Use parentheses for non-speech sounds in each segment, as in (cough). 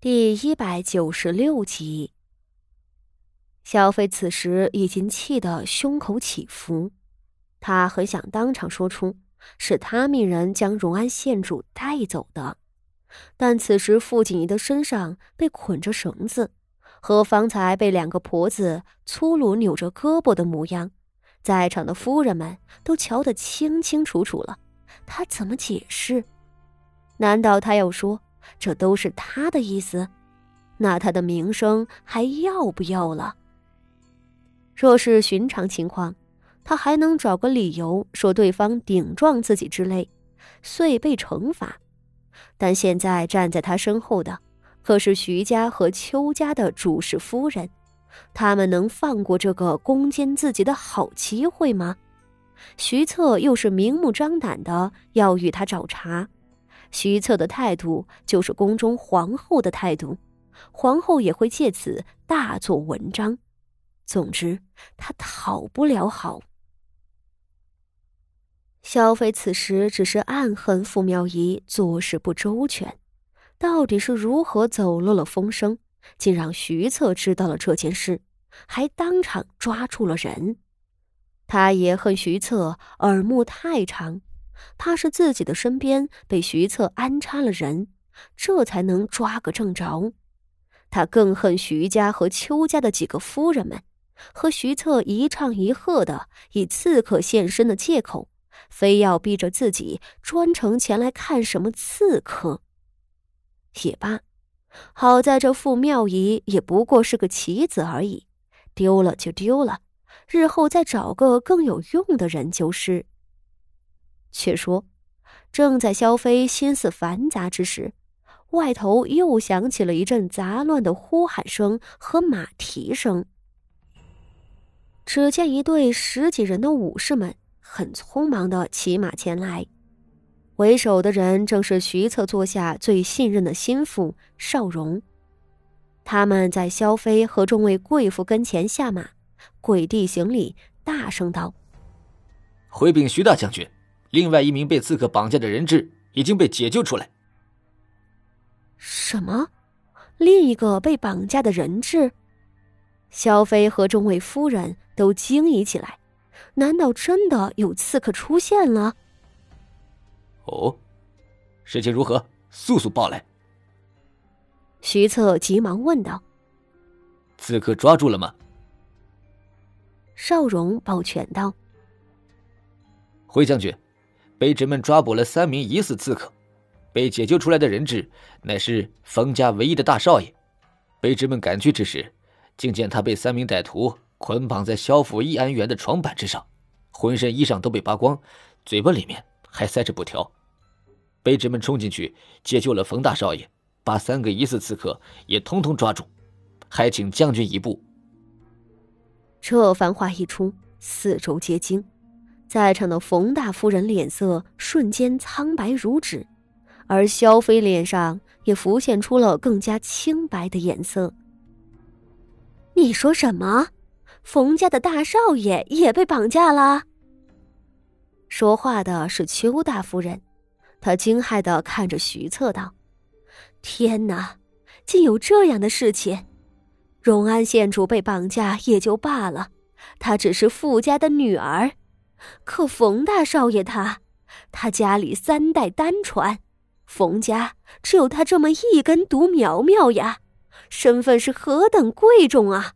第一百九十六集，萧飞此时已经气得胸口起伏，他很想当场说出是他命人将荣安县主带走的，但此时傅锦仪的身上被捆着绳子，和方才被两个婆子粗鲁扭着胳膊的模样，在场的夫人们都瞧得清清楚楚了。他怎么解释？难道他要说？这都是他的意思，那他的名声还要不要了？若是寻常情况，他还能找个理由说对方顶撞自己之类，遂被惩罚。但现在站在他身后的，可是徐家和邱家的主事夫人，他们能放过这个攻坚自己的好机会吗？徐策又是明目张胆的要与他找茬。徐策的态度就是宫中皇后的态度，皇后也会借此大做文章。总之，他讨不了好。萧妃此时只是暗恨傅妙仪做事不周全，到底是如何走漏了风声，竟让徐策知道了这件事，还当场抓住了人。他也恨徐策耳目太长。怕是自己的身边被徐策安插了人，这才能抓个正着。他更恨徐家和邱家的几个夫人们，和徐策一唱一和的以刺客现身的借口，非要逼着自己专程前来看什么刺客。也罢，好在这傅妙仪也不过是个棋子而已，丢了就丢了，日后再找个更有用的人就是。却说，正在萧飞心思繁杂之时，外头又响起了一阵杂乱的呼喊声和马蹄声。只见一队十几人的武士们很匆忙的骑马前来，为首的人正是徐策座下最信任的心腹邵荣。他们在萧飞和众位贵妇跟前下马，跪地行礼，大声道：“回禀徐大将军。”另外一名被刺客绑架的人质已经被解救出来。什么？另一个被绑架的人质？萧飞和众位夫人都惊疑起来。难道真的有刺客出现了？哦，事情如何？速速报来。徐策急忙问道：“刺客抓住了吗？”邵荣抱拳道：“回将军。”卑职们抓捕了三名疑似刺客，被解救出来的人质乃是冯家唯一的大少爷。卑职们赶去之时，竟见他被三名歹徒捆绑在萧府义安园的床板之上，浑身衣裳都被扒光，嘴巴里面还塞着布条。卑职们冲进去解救了冯大少爷，把三个疑似刺客也通通抓住，还请将军一步。这番话一出，四周皆惊。在场的冯大夫人脸色瞬间苍白如纸，而萧妃脸上也浮现出了更加清白的颜色。你说什么？冯家的大少爷也被绑架了？说话的是邱大夫人，她惊骇的看着徐策道：“天哪，竟有这样的事情！荣安县主被绑架也就罢了，她只是傅家的女儿。”可冯大少爷他，他家里三代单传，冯家只有他这么一根独苗苗呀，身份是何等贵重啊！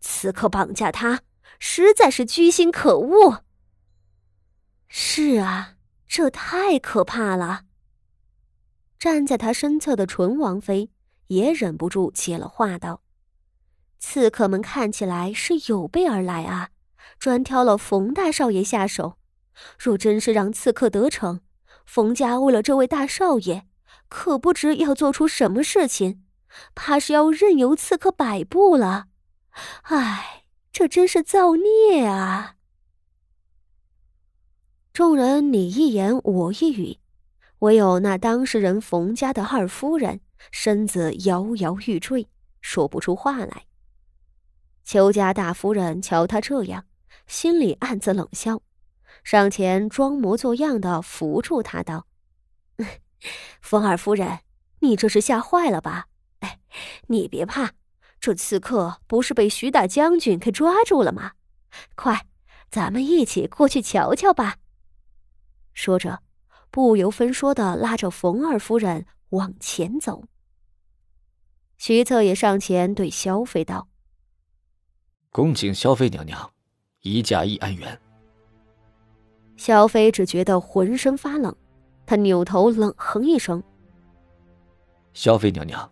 此刻绑架他，实在是居心可恶。是啊，这太可怕了。站在他身侧的纯王妃也忍不住接了话道：“刺客们看起来是有备而来啊。”专挑了冯大少爷下手，若真是让刺客得逞，冯家为了这位大少爷，可不知要做出什么事情，怕是要任由刺客摆布了。唉，这真是造孽啊！众人你一言我一语，唯有那当事人冯家的二夫人身子摇摇欲坠，说不出话来。邱家大夫人瞧他这样。心里暗自冷笑，上前装模作样的扶住他，道：“ (laughs) 冯二夫人，你这是吓坏了吧？哎，你别怕，这刺客不是被徐大将军给抓住了吗？快，咱们一起过去瞧瞧吧。”说着，不由分说的拉着冯二夫人往前走。徐策也上前对萧妃道：“恭请萧妃娘娘，移驾易安元。”萧妃只觉得浑身发冷，她扭头冷哼一声：“萧妃娘娘，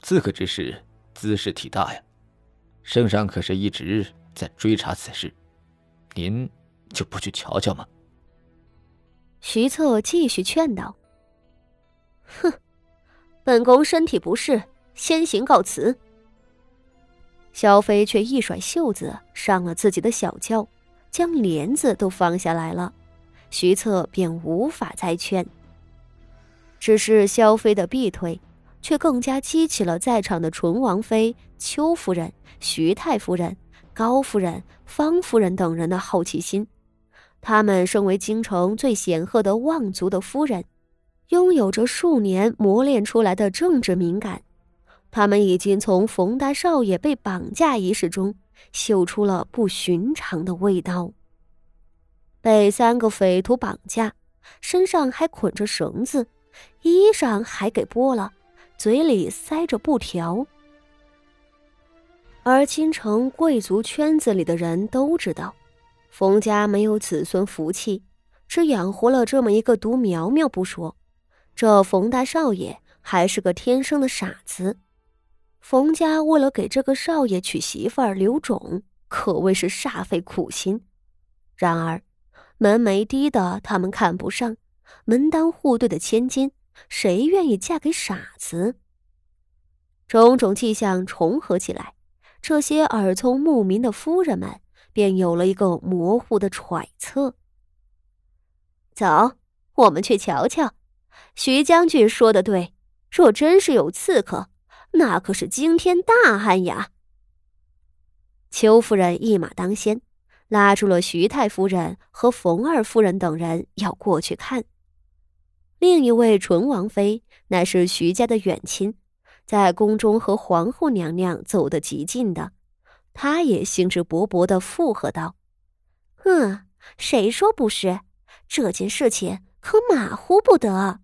刺客之事兹事体大呀，圣上可是一直在追查此事，您就不去瞧瞧吗？”徐策继续劝道：“哼，本宫身体不适。”先行告辞。萧妃却一甩袖子，上了自己的小轿，将帘子都放下来了。徐策便无法再劝。只是萧妃的避退，却更加激起了在场的纯王妃、邱夫人、徐太夫人、高夫人、方夫人等人的好奇心。他们身为京城最显赫的望族的夫人，拥有着数年磨练出来的政治敏感。他们已经从冯大少爷被绑架一事中嗅出了不寻常的味道。被三个匪徒绑架，身上还捆着绳子，衣裳还给剥了，嘴里塞着布条。而京城贵族圈子里的人都知道，冯家没有子孙福气，只养活了这么一个独苗苗不说，这冯大少爷还是个天生的傻子。冯家为了给这个少爷娶媳妇儿留种，可谓是煞费苦心。然而，门楣低的他们看不上，门当户对的千金，谁愿意嫁给傻子？种种迹象重合起来，这些耳聪目明的夫人们便有了一个模糊的揣测。走，我们去瞧瞧。徐将军说的对，若真是有刺客。那可是惊天大案呀！邱夫人一马当先，拉住了徐太夫人和冯二夫人等人要过去看。另一位纯王妃乃是徐家的远亲，在宫中和皇后娘娘走得极近的，她也兴致勃勃的附和道：“嗯，谁说不是？这件事情可马虎不得。”